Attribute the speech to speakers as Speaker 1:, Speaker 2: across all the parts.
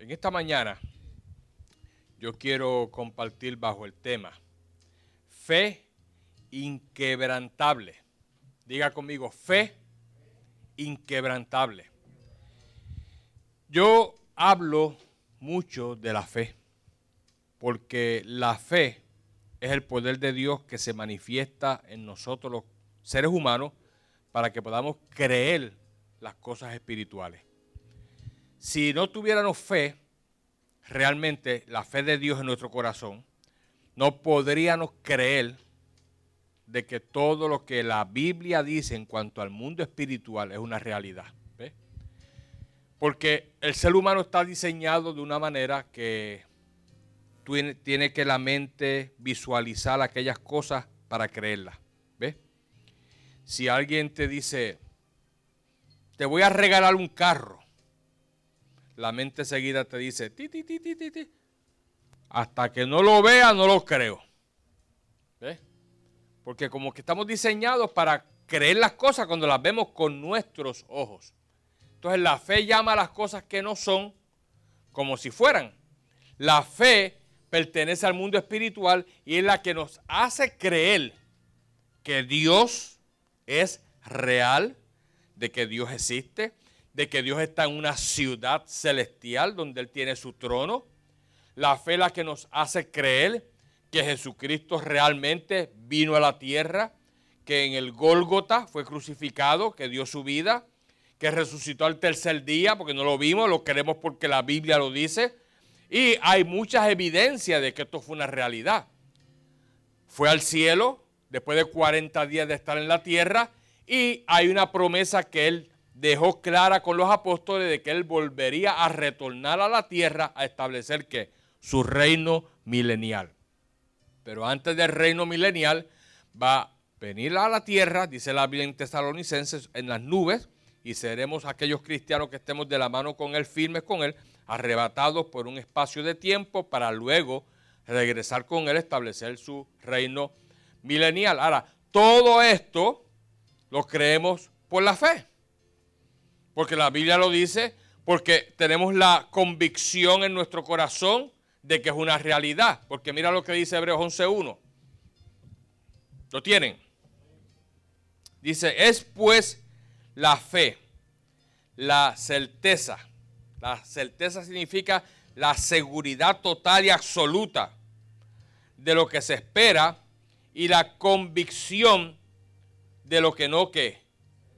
Speaker 1: En esta mañana yo quiero compartir bajo el tema fe inquebrantable. Diga conmigo, fe inquebrantable. Yo hablo mucho de la fe, porque la fe es el poder de Dios que se manifiesta en nosotros los seres humanos para que podamos creer las cosas espirituales. Si no tuviéramos fe, realmente la fe de Dios en nuestro corazón, no podríamos creer de que todo lo que la Biblia dice en cuanto al mundo espiritual es una realidad. Porque el ser humano está diseñado de una manera que tiene que la mente visualizar aquellas cosas para creerlas. ¿Ves? Si alguien te dice, te voy a regalar un carro, la mente seguida te dice, hasta que no lo vea, no lo creo. ¿Ves? Porque como que estamos diseñados para creer las cosas cuando las vemos con nuestros ojos. Entonces la fe llama a las cosas que no son como si fueran. La fe pertenece al mundo espiritual y es la que nos hace creer que Dios es real, de que Dios existe, de que Dios está en una ciudad celestial donde Él tiene su trono. La fe la que nos hace creer que Jesucristo realmente vino a la tierra, que en el Gólgota fue crucificado, que dio su vida, que resucitó al tercer día, porque no lo vimos, lo queremos porque la Biblia lo dice. Y hay muchas evidencias de que esto fue una realidad. Fue al cielo después de 40 días de estar en la tierra y hay una promesa que él dejó clara con los apóstoles de que él volvería a retornar a la tierra a establecer que su reino milenial. Pero antes del reino milenial va a venir a la tierra, dice la Biblia en Tesalonicenses, en las nubes, y seremos aquellos cristianos que estemos de la mano con él, firmes con él, arrebatados por un espacio de tiempo para luego regresar con él, establecer su reino milenial. Ahora, todo esto lo creemos por la fe. Porque la Biblia lo dice, porque tenemos la convicción en nuestro corazón de que es una realidad. Porque mira lo que dice Hebreos 11.1. ¿Lo tienen? Dice, es pues la fe, la certeza. La certeza significa la seguridad total y absoluta de lo que se espera y la convicción de lo que no que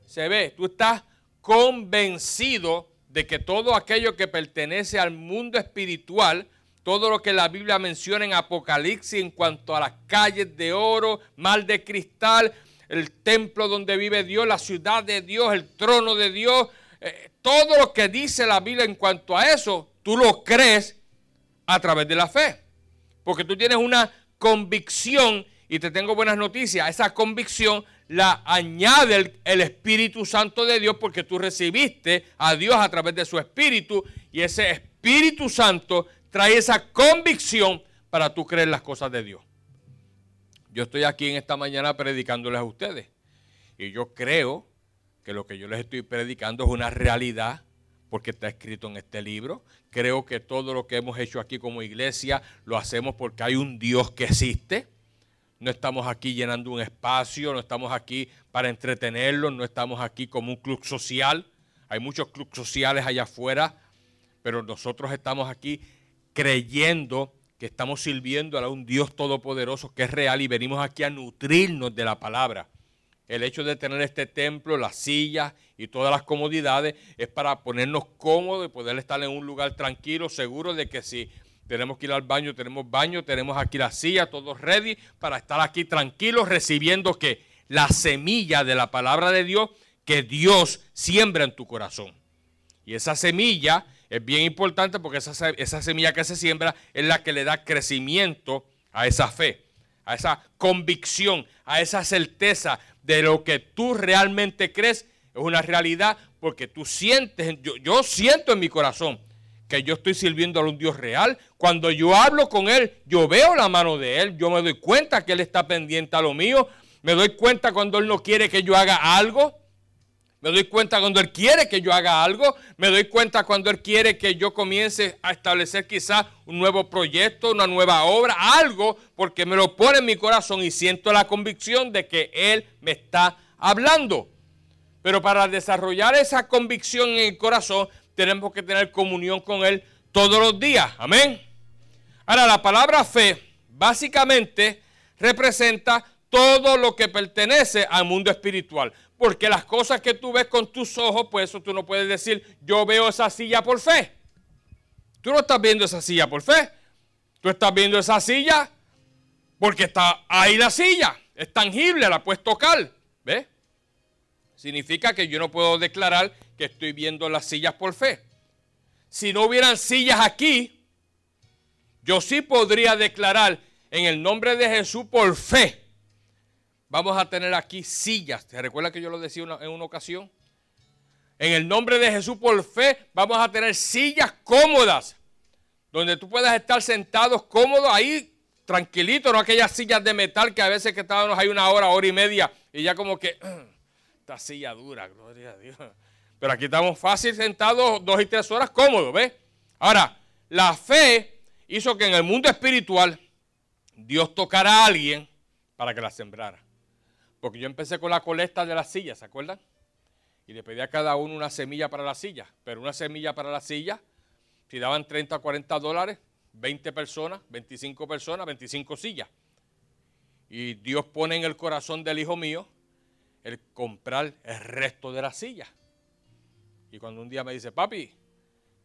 Speaker 1: se ve. Tú estás convencido de que todo aquello que pertenece al mundo espiritual, todo lo que la Biblia menciona en Apocalipsis en cuanto a las calles de oro, mal de cristal, el templo donde vive Dios, la ciudad de Dios, el trono de Dios, eh, todo lo que dice la Biblia en cuanto a eso, tú lo crees a través de la fe. Porque tú tienes una convicción y te tengo buenas noticias. Esa convicción la añade el, Espíritu Santo de Dios porque tú recibiste a Dios a través de su Espíritu y ese Espíritu Santo trae esa convicción para tú creer las cosas de Dios. Yo estoy aquí en esta mañana predicándoles a ustedes y yo creo que lo que yo les estoy predicando es una realidad porque está escrito en este libro. Creo que todo lo que hemos hecho aquí como iglesia lo hacemos porque hay un Dios que existe no estamos aquí llenando un espacio, no estamos aquí para entretenerlos, no estamos aquí como un club social. Hay muchos clubes sociales allá afuera, pero nosotros estamos aquí creyendo que estamos sirviendo a un Dios todopoderoso que es real y venimos aquí a nutrirnos de la palabra. El hecho de tener este templo, las sillas y todas las comodidades es para ponernos cómodos y poder estar en un lugar tranquilo, seguro de que si tenemos que ir al baño, tenemos baño, tenemos aquí la silla, todos ready para estar aquí tranquilos recibiendo que la semilla de la palabra de Dios que Dios siembra en tu corazón. Y esa semilla es bien importante porque esa, esa semilla que se siembra es la que le da crecimiento a esa fe, a esa convicción, a esa certeza de lo que tú realmente crees es una realidad porque tú sientes, yo, yo siento en mi corazón que yo estoy sirviendo a un Dios real. Cuando yo hablo con Él, yo veo la mano de Él, yo me doy cuenta que Él está pendiente a lo mío, me doy cuenta cuando Él no quiere que yo haga algo. Me doy cuenta cuando Él quiere que yo haga algo. Me doy cuenta cuando Él quiere que yo comience a establecer quizás un nuevo proyecto, una nueva obra, algo, porque me lo pone en mi corazón y siento la convicción de que Él me está hablando. Pero para desarrollar esa convicción en el corazón, tenemos que tener comunión con Él todos los días. Amén. Ahora, la palabra fe básicamente representa todo lo que pertenece al mundo espiritual. Porque las cosas que tú ves con tus ojos, pues eso tú no puedes decir, yo veo esa silla por fe. Tú no estás viendo esa silla por fe. Tú estás viendo esa silla porque está ahí la silla. Es tangible, la puedes tocar. ¿Ves? Significa que yo no puedo declarar que estoy viendo las sillas por fe. Si no hubieran sillas aquí, yo sí podría declarar en el nombre de Jesús por fe vamos a tener aquí sillas. ¿Te recuerda que yo lo decía en una ocasión? En el nombre de Jesús por fe vamos a tener sillas cómodas, donde tú puedas estar sentados cómodos ahí, tranquilito, no aquellas sillas de metal que a veces que estábamos ahí una hora, hora y media, y ya como que, esta silla dura, gloria a Dios. Pero aquí estamos fácil sentados dos y tres horas cómodos, ¿ves? Ahora, la fe hizo que en el mundo espiritual Dios tocara a alguien para que la sembrara. Porque yo empecé con la colecta de las sillas, ¿se acuerdan? Y le pedí a cada uno una semilla para la silla. Pero una semilla para la silla, si daban 30 o 40 dólares, 20 personas, 25 personas, 25 sillas. Y Dios pone en el corazón del hijo mío el comprar el resto de las sillas. Y cuando un día me dice, papi,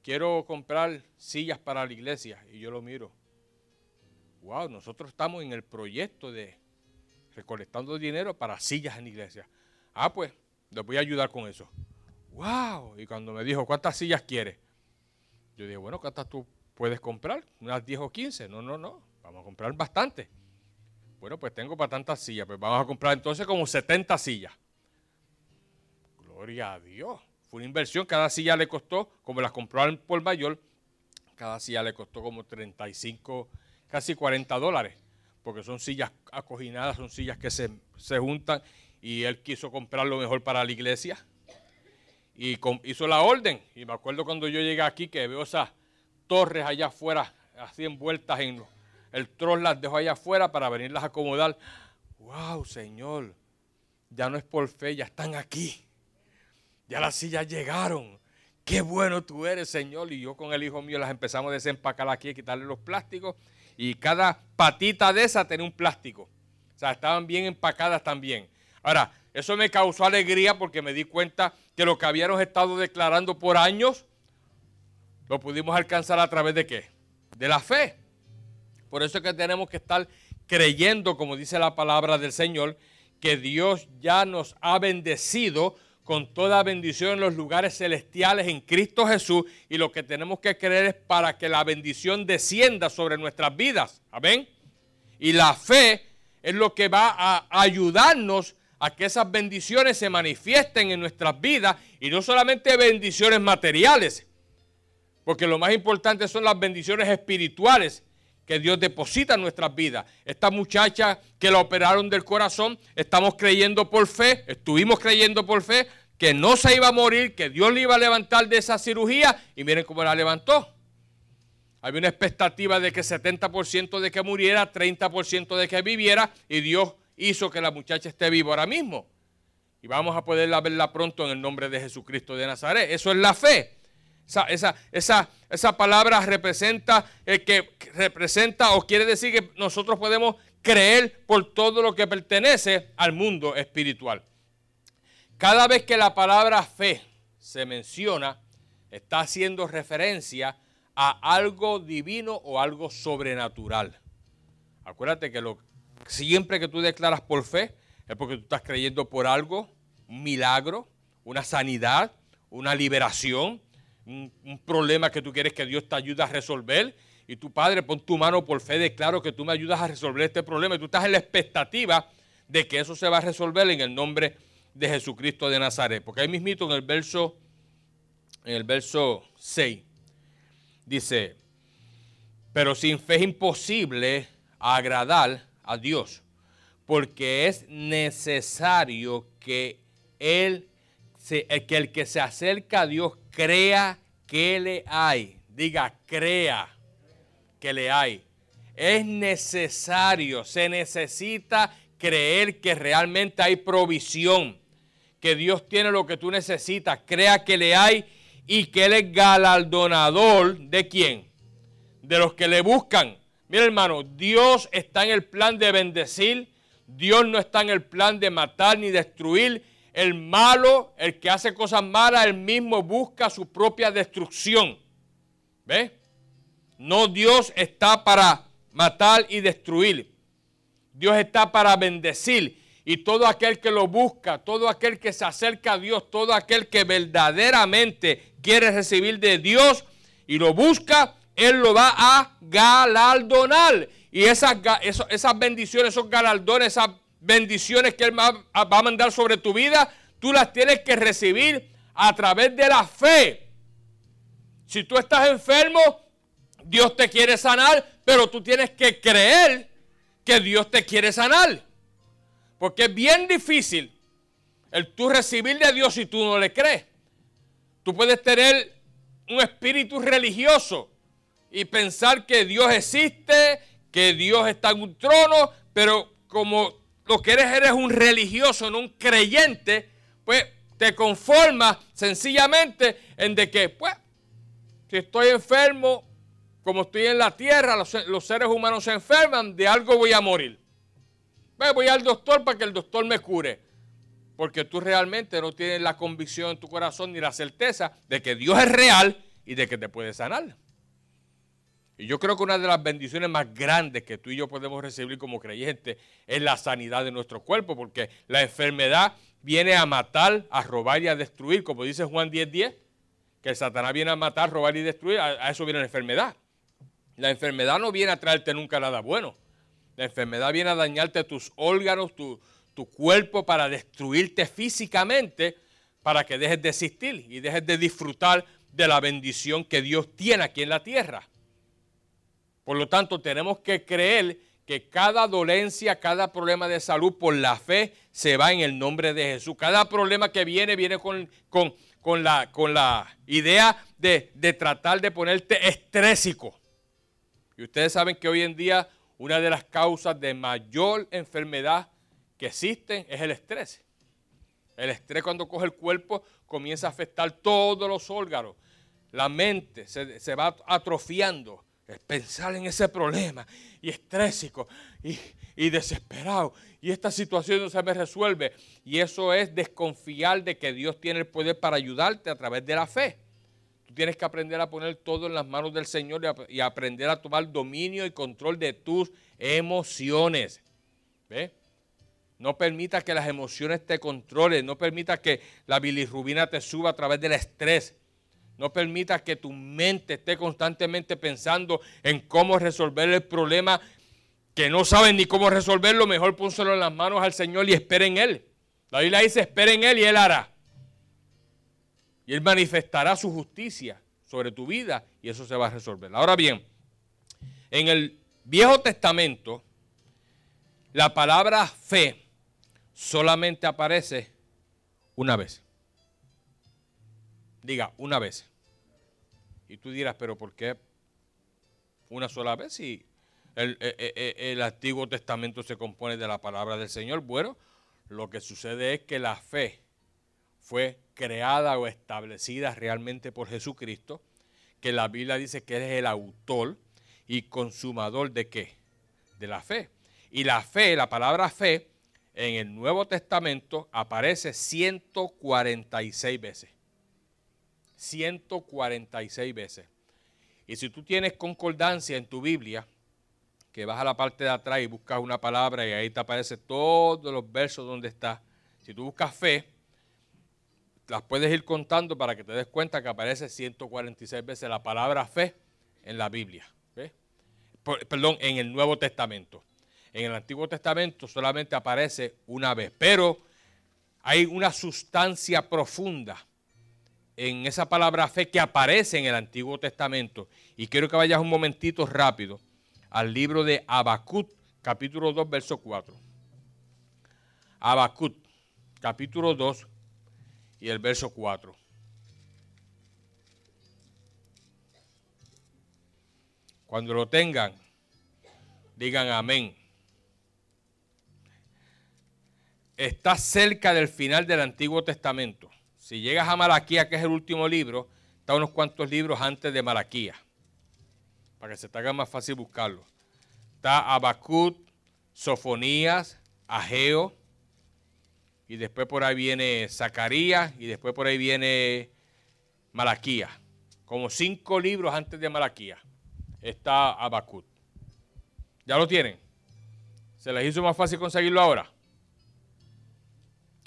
Speaker 1: quiero comprar sillas para la iglesia, y yo lo miro, wow, nosotros estamos en el proyecto de recolectando dinero para sillas en la iglesia. Ah, pues, les voy a ayudar con eso. ¡Wow! Y cuando me dijo, ¿cuántas sillas quieres? Yo dije, bueno, ¿cuántas tú puedes comprar? ¿Unas 10 o 15? No, no, no. Vamos a comprar bastante. Bueno, pues tengo para tantas sillas. Pues vamos a comprar entonces como 70 sillas. Gloria a Dios. Fue una inversión. Cada silla le costó, como las compró por mayor, cada silla le costó como 35, casi 40 dólares porque son sillas acoginadas, son sillas que se, juntan y él quiso comprar lo mejor para la iglesia y hizo la orden. Y me acuerdo cuando yo llegué aquí que veo esas torres allá afuera, así envueltas en el troll, las dejó allá afuera para venirlas a acomodar. ¡Wow, Señor! Ya no es por fe, ya están aquí. Ya las sillas llegaron. Qué bueno tú eres, Señor. Y yo con el hijo mío las empezamos a desempacar aquí, a quitarle los plásticos y cada patita de esa tenía un plástico. O sea, estaban bien empacadas también. Ahora, eso me causó alegría porque me di cuenta que lo que habíamos estado declarando por años, lo pudimos alcanzar a través de qué? De la fe. Por eso es que tenemos que estar creyendo, como dice la palabra del Señor, que Dios ya nos ha bendecido con toda bendición en los lugares celestiales en Cristo Jesús y lo que tenemos que creer es para que la bendición descienda sobre nuestras vidas. Amén. Y la fe es lo que va a ayudarnos a que esas bendiciones se manifiesten en nuestras vidas y no solamente bendiciones materiales, porque lo más importante son las bendiciones espirituales que Dios deposita en nuestras vidas. Esta muchacha que la operaron del corazón, estamos creyendo por fe, estuvimos creyendo por fe, que no se iba a morir, que Dios le iba a levantar de esa cirugía y miren cómo la levantó. Había una expectativa de que 70% de que muriera, 30% de que viviera y Dios hizo que la muchacha esté viva ahora mismo. Y vamos a poderla verla pronto en el nombre de Jesucristo de Nazaret. Eso es la fe. Esa, esa, esa, palabra representa, el que representa o quiere decir que nosotros podemos creer por todo lo que pertenece al mundo espiritual. Cada vez que la palabra fe se menciona, está haciendo referencia a algo divino o algo sobrenatural. Acuérdate que siempre que tú declaras por fe es porque tú estás creyendo por algo, un milagro, una sanidad, una liberación, un, problema que tú quieres que Dios te ayude a resolver. Y tu Padre, pon tu mano por fe, declaro que tú me ayudas a resolver este problema. Y tú estás en la expectativa de que eso se va a resolver en el nombre de Jesucristo de Nazaret. Porque ahí mismito en el verso, en el verso 6, dice, pero sin fe es imposible agradar a Dios, porque es necesario que Él que el que se acerca a Dios crea que le hay. Diga, crea que le hay. Es necesario, se necesita creer que realmente hay provisión, que Dios tiene lo que tú necesitas. Crea que le hay y que Él es galardonador de quién? De los que le buscan. Mira hermano, Dios está en el plan de bendecir, Dios no está en el plan de matar ni destruir. El malo, el que hace cosas malas, él mismo busca su propia destrucción. ¿Ve? No Dios está para matar y destruir. Dios está para bendecir. Y todo aquel que lo busca, todo aquel que se acerca a Dios, todo aquel que verdaderamente quiere recibir de Dios y lo busca, Él lo va a galardonar. Y esas, esas bendiciones, esos galardones, esas bendiciones que Él va a mandar sobre tu vida, tú las tienes que recibir a través de la fe. Si tú estás enfermo, Dios te quiere sanar, pero tú tienes que creer que Dios te quiere sanar. Porque es bien difícil el tú recibir de Dios si tú no le crees. Tú puedes tener un espíritu religioso y pensar que Dios existe, que Dios está en un trono, pero como lo que eres eres un religioso, no un creyente, pues te conformas sencillamente en de que, pues, si estoy enfermo, como estoy en la tierra, los, seres humanos se enferman, de algo voy a morir. Pues voy al doctor para que el doctor me cure. Porque tú realmente no tienes la convicción en tu corazón ni la certeza de que Dios es real y de que te puede sanar. Y yo creo que una de las bendiciones más grandes que tú y yo podemos recibir como creyentes es la sanidad de nuestro cuerpo, porque la enfermedad viene a matar, a robar y a destruir, como dice Juan 10:10, que el Satanás viene a matar, robar y destruir, a eso viene la enfermedad. La enfermedad no viene a traerte nunca nada bueno. La enfermedad viene a dañarte tus órganos, tu, cuerpo, para destruirte físicamente, para que dejes de existir y dejes de disfrutar de la bendición que Dios tiene aquí en la tierra. Por lo tanto, tenemos que creer que cada dolencia, cada problema de salud por la fe se va en el nombre de Jesús. Cada problema que viene viene con, con, la, con la, idea de, de tratar de ponerte estrésico. Y ustedes saben que hoy en día una de las causas de mayor enfermedad que existen es el estrés. El estrés cuando coge el cuerpo comienza a afectar todos los órganos. La mente se, va atrofiando. Es pensar en ese problema y estrésico y, y desesperado. Y esta situación no se me resuelve. Y eso es desconfiar de que Dios tiene el poder para ayudarte a través de la fe tienes que aprender a poner todo en las manos del Señor y, aprender a tomar dominio y control de tus emociones. ¿Ve? No permita que las emociones te controlen. No permita que la bilirrubina te suba a través del estrés. No permita que tu mente esté constantemente pensando en cómo resolver el problema que no saben ni cómo resolverlo. Mejor pónselo en las manos al Señor y espere en Él. La Biblia dice, espere en Él y Él hará. Y Él manifestará su justicia sobre tu vida y eso se va a resolver. Ahora bien, en el Viejo Testamento, la palabra fe solamente aparece una vez. Diga, una vez. Y tú dirás, pero ¿por qué una sola vez? Si el, el, e, e, el, Antiguo Testamento se compone de la palabra del Señor. Bueno, lo que sucede es que la fe fue creada o establecida realmente por Jesucristo, que la Biblia dice que es el autor y consumador de qué? De la fe. Y la fe, la palabra fe, en el Nuevo Testamento aparece 146 veces. 146 veces. Y si tú tienes concordancia en tu Biblia, que vas a la parte de atrás y buscas una palabra y ahí te aparece todos los versos donde está. Si tú buscas fe, las puedes ir contando para que te des cuenta que aparece 146 veces la palabra fe en la Biblia. perdón, en el Nuevo Testamento. En el Antiguo Testamento solamente aparece una vez, pero hay una sustancia profunda en esa palabra fe que aparece en el Antiguo Testamento. Y quiero que vayas un momentito rápido al libro de Habacuc, capítulo 2, verso 4. Habacuc, capítulo 2, y el verso 4. Cuando lo tengan, digan amén. Está cerca del final del Antiguo Testamento. Si llegas a Malaquía, que es el último libro, está unos cuantos libros antes de Malaquía, para que se te haga más fácil buscarlo. Está Abacut, Sofonías, Ageo, y después por ahí viene Zacarías, y después por ahí viene Malaquía. Como cinco libros antes de Malaquía está Abacut. ¿Ya lo tienen? ¿Se les hizo más fácil conseguirlo ahora?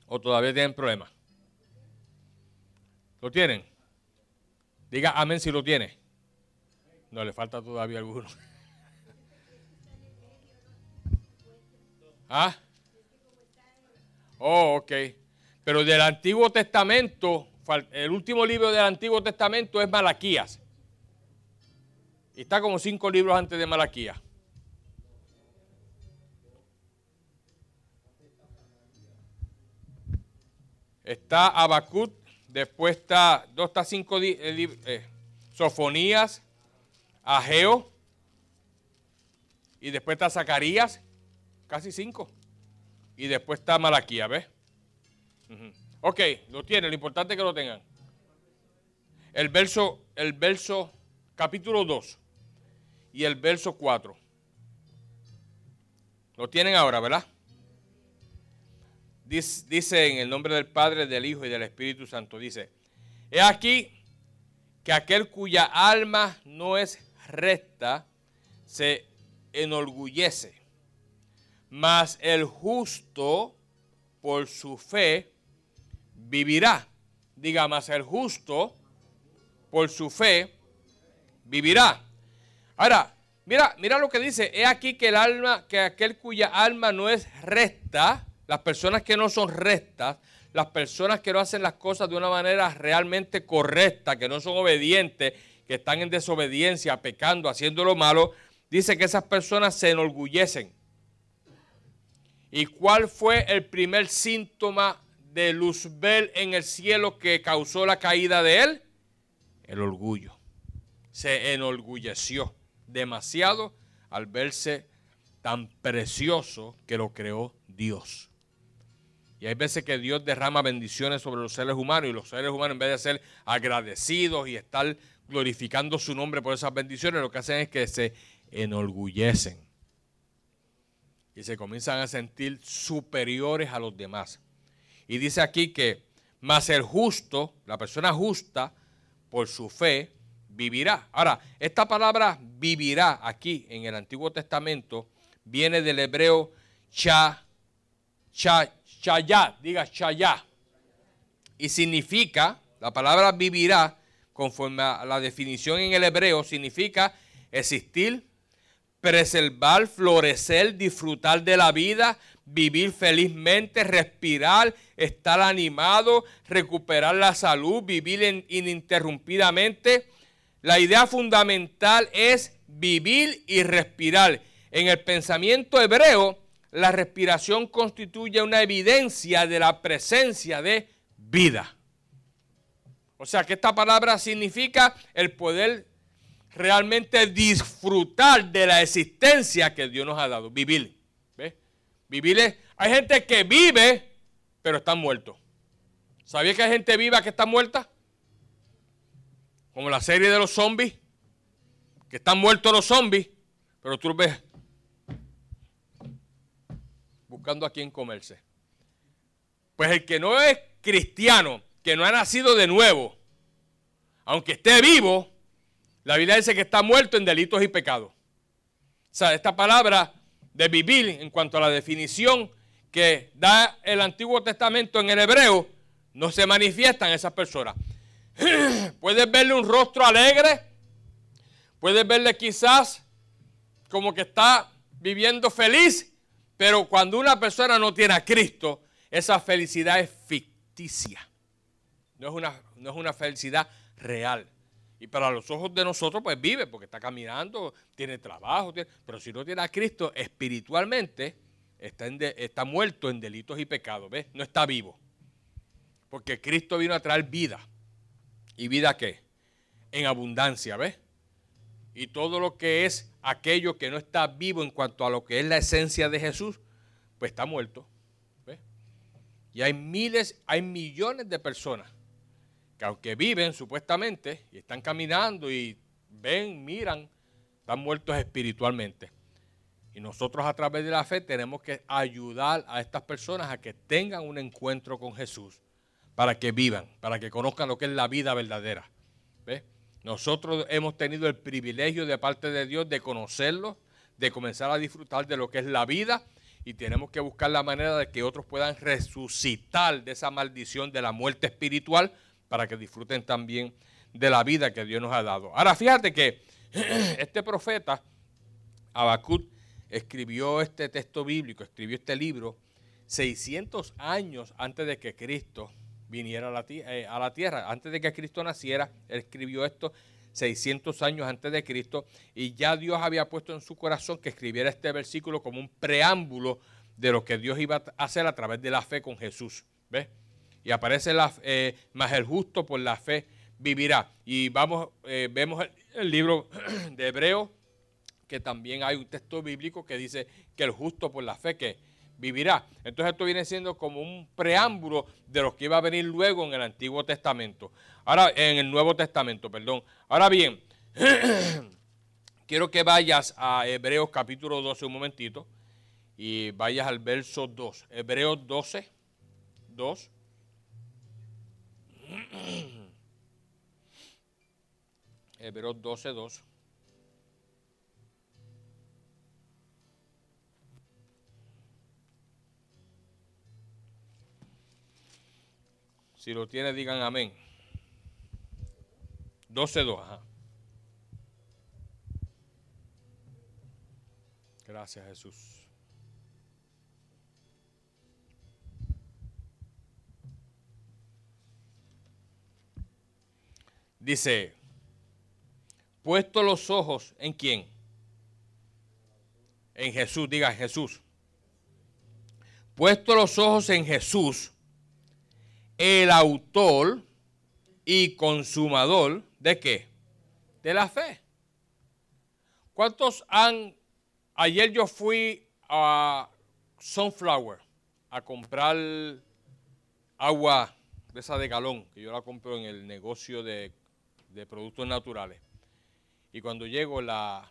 Speaker 1: ¿O todavía tienen problemas? ¿Lo tienen? Diga amén si lo tiene. No, le falta todavía alguno. ¿Ah? Oh, ok. Pero del Antiguo Testamento, el último libro del Antiguo Testamento es Malaquías. Y está como cinco libros antes de Malaquía. Está Abacut, después está, dos está cinco, eh, eh, Sofonías, Ageo, y después está Zacarías, casi cinco. Y después está Malaquía, ¿ves? Ok, lo tiene, lo importante es que lo tengan. El verso, el verso, capítulo 2 y el verso 4. Lo tienen ahora, ¿verdad? Dice, en el nombre del Padre, del Hijo y del Espíritu Santo, dice, he aquí que aquel cuya alma no es recta se enorgullece, mas el justo por su fe vivirá. Diga, mas el justo por su fe vivirá. Ahora, mira, mira lo que dice. He aquí que el alma, que aquel cuya alma no es recta, las personas que no son rectas, las personas que no hacen las cosas de una manera realmente correcta, que no son obedientes, que están en desobediencia, pecando, haciendo lo malo, dice que esas personas se enorgullecen. ¿Y cuál fue el primer síntoma de Luzbel en el cielo que causó la caída de él? El orgullo. Se enorgulleció demasiado al verse tan precioso que lo creó Dios. Y hay veces que Dios derrama bendiciones sobre los seres humanos y los seres humanos en vez de ser agradecidos y estar glorificando su nombre por esas bendiciones, lo que hacen es que se enorgullecen y se comienzan a sentir superiores a los demás. Y dice aquí que más el justo, la persona justa, por su fe, vivirá. Ahora, esta palabra vivirá aquí en el Antiguo Testamento viene del hebreo cha, cha, chayá, diga chayá. Y significa, la palabra vivirá, conforme a la definición en el hebreo, significa existir, preservar, florecer, disfrutar de la vida, vivir felizmente, respirar, estar animado, recuperar la salud, vivir ininterrumpidamente la idea fundamental es vivir y respirar. En el pensamiento hebreo, la respiración constituye una evidencia de la presencia de vida. O sea que esta palabra significa el poder realmente disfrutar de la existencia que Dios nos ha dado. Vivir. ¿Ves? Vivir hay gente que vive, pero está muerto. ¿Sabía que hay gente viva que está muerta? como la serie de los zombies, que están muertos los zombies, pero tú ves buscando a quién comerse. Pues el que no es cristiano, que no ha nacido de nuevo, aunque esté vivo, la Biblia dice que está muerto en delitos y pecados. O sea, esta palabra de vivir, en cuanto a la definición que da el Antiguo Testamento en el hebreo, no se manifiesta en esas personas. Puedes verle un rostro alegre. Puedes verle quizás como que está viviendo feliz. Pero cuando una persona no tiene a Cristo, esa felicidad es ficticia. No es una, no es una felicidad real. Y para los ojos de nosotros, pues vive, porque está caminando, tiene trabajo. pero si no tiene a Cristo, espiritualmente está, está muerto en delitos y pecados. ¿Ves? No está vivo. Porque Cristo vino a traer vida. ¿Y vida qué? En abundancia, ¿ves? Y todo lo que es aquello que no está vivo en cuanto a lo que es la esencia de Jesús, pues está muerto. ¿ves? Y hay miles, hay millones de personas que aunque viven supuestamente y están caminando y ven, miran, están muertos espiritualmente. Y nosotros a través de la fe tenemos que ayudar a estas personas a que tengan un encuentro con Jesús para que vivan, para que conozcan lo que es la vida verdadera. Nosotros hemos tenido el privilegio de parte de Dios de conocerlo, de comenzar a disfrutar de lo que es la vida y tenemos que buscar la manera de que otros puedan resucitar de esa maldición de la muerte espiritual para que disfruten también de la vida que Dios nos ha dado. Ahora fíjate que este profeta, Habacuc, escribió este texto bíblico, escribió este libro 600 años antes de que Cristo viniera a la, eh, a la tierra. Antes de que Cristo naciera, él escribió esto 600 años antes de Cristo y ya Dios había puesto en su corazón que escribiera este versículo como un preámbulo de lo que Dios iba a hacer a través de la fe con Jesús. ¿Ves? Y aparece la, eh, más el justo por la fe vivirá. Y vamos, eh, vemos el, el, libro de Hebreo que también hay un texto bíblico que dice que el justo por la fe que vivirá. Entonces esto viene siendo como un preámbulo de lo que iba a venir luego en el Antiguo Testamento. Ahora, en el Nuevo Testamento, perdón. Ahora bien, quiero que vayas a Hebreos capítulo 12 un momentito y vayas al verso 2. Hebreos 12, 2. Hebreos 12, 2. Si lo tiene, digan amén. 12.2, ajá. Gracias, Jesús. Dice, puesto los ojos en quién? En Jesús, diga Jesús. Puesto los ojos en Jesús el autor y consumador de qué? De la fe. ¿Cuántos han... Ayer yo fui a Sunflower a comprar agua de esa de galón, que yo la compro en el negocio de, productos naturales. Y cuando llego, la,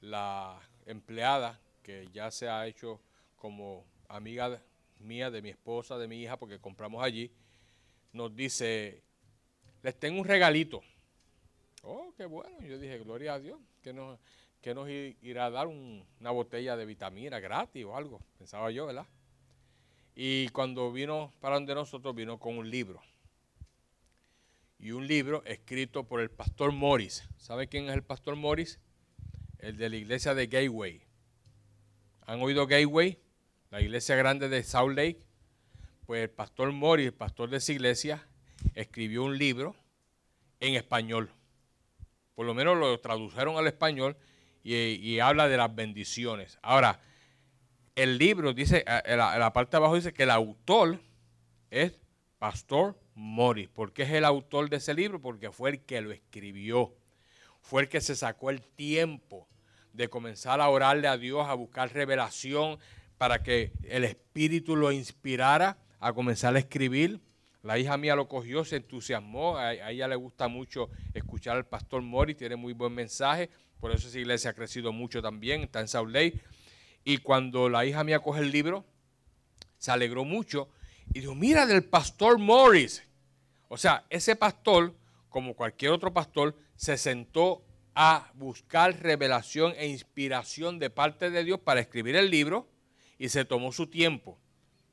Speaker 1: la empleada, que ya se ha hecho como amiga mía, de mi esposa, de mi hija, porque compramos allí, nos dice, les tengo un regalito. Oh, qué bueno. Yo dije, gloria a Dios, que nos, que nos irá a dar una botella de vitamina gratis o algo, pensaba yo, ¿verdad? Y cuando vino para donde nosotros, vino con un libro. Y un libro escrito por el pastor Morris. ¿Sabe quién es el pastor Morris? El de la iglesia de Gateway. ¿Han oído Gateway? La iglesia grande de Salt Lake pues el pastor Mori, el pastor de esa iglesia, escribió un libro en español. Por lo menos lo tradujeron al español y, habla de las bendiciones. Ahora, el libro dice, en la, parte de abajo dice que el autor es Pastor Mori. ¿Por qué es el autor de ese libro? Porque fue el que lo escribió. Fue el que se sacó el tiempo de comenzar a orarle a Dios, a buscar revelación para que el Espíritu lo inspirara a comenzar a escribir. La hija mía lo cogió, se entusiasmó, a, ella le gusta mucho escuchar al pastor Mori, tiene muy buen mensaje, por eso esa iglesia ha crecido mucho también, está en South Lake. Y cuando la hija mía coge el libro, se alegró mucho y dijo, mira del pastor Morris. O sea, ese pastor, como cualquier otro pastor, se sentó a buscar revelación e inspiración de parte de Dios para escribir el libro y se tomó su tiempo.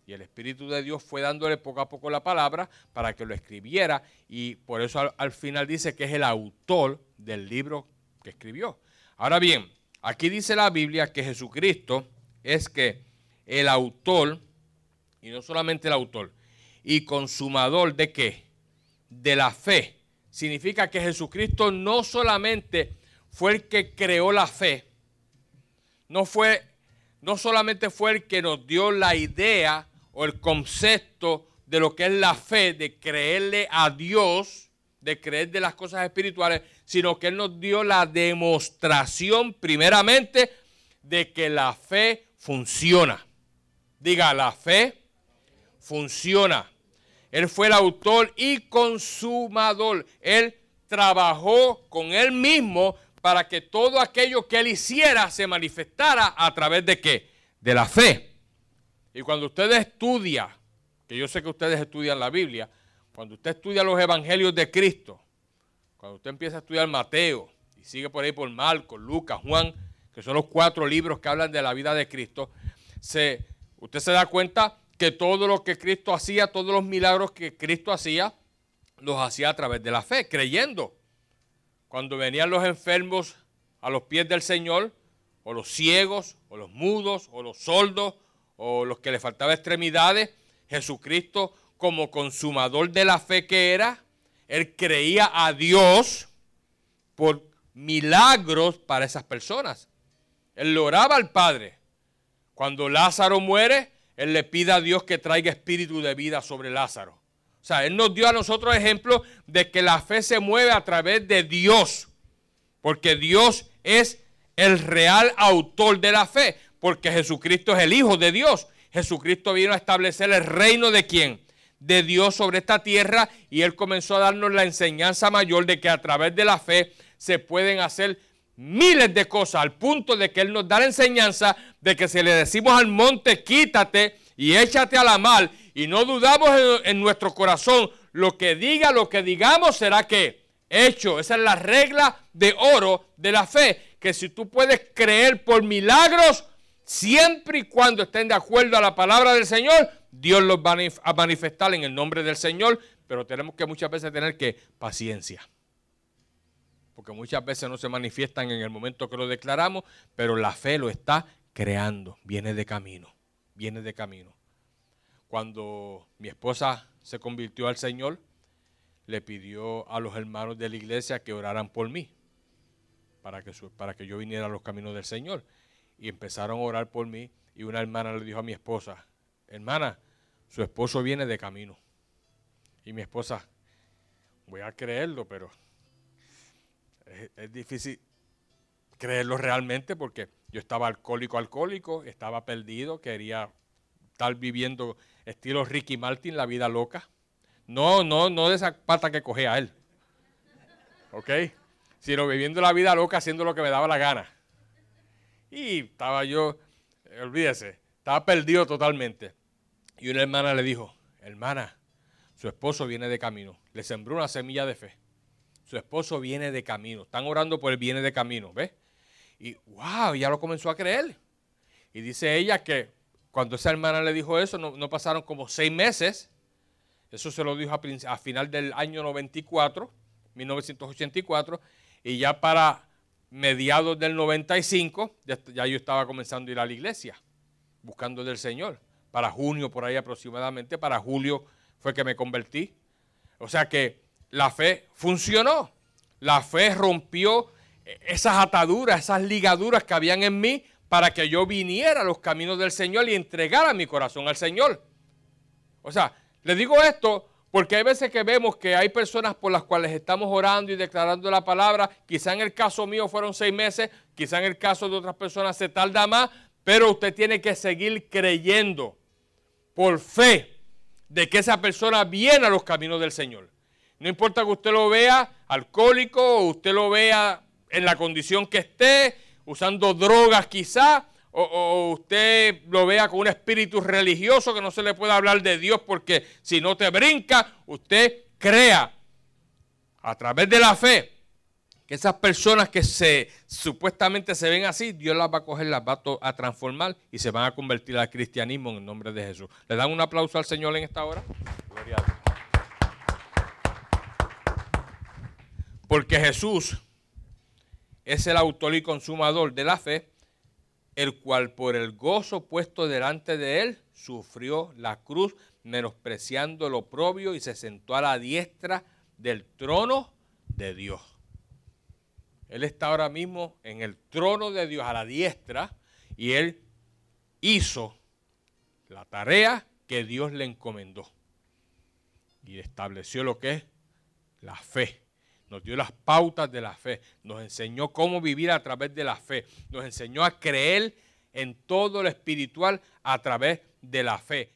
Speaker 1: Y el Espíritu de Dios fue dándole poco a poco la palabra para que lo escribiera. Y por eso al, final dice que es el autor del libro que escribió. Ahora bien, aquí dice la Biblia que Jesucristo es que el autor, y no solamente el autor, y consumador de qué? De la fe. Significa que Jesucristo no solamente fue el que creó la fe, no fue, no solamente fue el que nos dio la idea o el concepto de lo que es la fe, de creerle a Dios, de creer de las cosas espirituales, sino que Él nos dio la demostración primeramente de que la fe funciona. Diga, la fe funciona. Él fue el autor y consumador. Él trabajó con él mismo para que todo aquello que él hiciera se manifestara a través de qué? De la fe. Y cuando usted estudia, que yo sé que ustedes estudian la Biblia, cuando usted estudia los evangelios de Cristo, cuando usted empieza a estudiar Mateo y sigue por ahí por Marcos, Lucas, Juan, que son los cuatro libros que hablan de la vida de Cristo, se, usted se da cuenta que todo lo que Cristo hacía, todos los milagros que Cristo hacía, los hacía a través de la fe, creyendo. Cuando venían los enfermos a los pies del Señor, o los ciegos, o los mudos, o los sordos, o los que le faltaba extremidades, Jesucristo como consumador de la fe que era, él creía a Dios por milagros para esas personas. Él le oraba al Padre. Cuando Lázaro muere, él le pide a Dios que traiga espíritu de vida sobre Lázaro. O sea, Él nos dio a nosotros ejemplo de que la fe se mueve a través de Dios. Porque Dios es el real autor de la fe. Porque Jesucristo es el Hijo de Dios. Jesucristo vino a establecer el reino de quién? De Dios sobre esta tierra. Y Él comenzó a darnos la enseñanza mayor de que a través de la fe se pueden hacer miles de cosas. Al punto de que Él nos da la enseñanza de que si le decimos al monte, quítate y échate a la mal y no dudamos en, nuestro corazón, lo que diga, lo que digamos será que hecho. Esa es la regla de oro de la fe, que si tú puedes creer por milagros, siempre y cuando estén de acuerdo a la palabra del Señor, Dios los va a manifestar en el nombre del Señor, pero tenemos que muchas veces tener que paciencia. Porque muchas veces no se manifiestan en el momento que lo declaramos, pero la fe lo está creando, viene de camino, viene de camino cuando mi esposa se convirtió al Señor, le pidió a los hermanos de la iglesia que oraran por mí, para que, para que yo viniera a los caminos del Señor. Y empezaron a orar por mí y una hermana le dijo a mi esposa, hermana, su esposo viene de camino. Y mi esposa, voy a creerlo, pero es, difícil creerlo realmente porque yo estaba alcohólico, alcohólico, estaba perdido, quería estar viviendo estilo Ricky Martin, la vida loca. No, no, no de esa pata que cogía él. ¿Ok? Sino viviendo la vida loca haciendo lo que me daba la gana. Y estaba yo, olvídese, estaba perdido totalmente. Y una hermana le dijo, hermana, su esposo viene de camino. Le sembró una semilla de fe. Su esposo viene de camino. Están orando por el viene de camino, ¿ves? Y wow, ya lo comenzó a creer. Y dice ella que cuando esa hermana le dijo eso, no, pasaron como seis meses. Eso se lo dijo a, final del año 94, 1984. Y ya para mediados del 95, ya, yo estaba comenzando a ir a la iglesia, buscando del Señor. Para junio, por ahí aproximadamente, para julio fue que me convertí. O sea que la fe funcionó. La fe rompió esas ataduras, esas ligaduras que habían en mí para que yo viniera a los caminos del Señor y entregara mi corazón al Señor. O sea, le digo esto porque hay veces que vemos que hay personas por las cuales estamos orando y declarando la palabra. Quizá en el caso mío fueron seis meses, quizá en el caso de otras personas se tarda más, pero usted tiene que seguir creyendo por fe de que esa persona viene a los caminos del Señor. No importa que usted lo vea alcohólico o usted lo vea en la condición que esté, usando drogas quizá, o, usted lo vea con un espíritu religioso que no se le puede hablar de Dios porque si no te brinca, usted crea a través de la fe que esas personas que se supuestamente se ven así, Dios las va a coger, las va a transformar y se van a convertir al cristianismo en el nombre de Jesús. ¿Le dan un aplauso al Señor en esta hora? Gloria a Dios. Porque Jesús es el autor y consumador de la fe, el cual por el gozo puesto delante de él sufrió la cruz, menospreciando lo propio y se sentó a la diestra del trono de Dios. Él está ahora mismo en el trono de Dios a la diestra y él hizo la tarea que Dios le encomendó. y estableció lo que es la fe. Nos dio las pautas de la fe. Nos enseñó cómo vivir a través de la fe. Nos enseñó a creer en todo lo espiritual a través de la fe.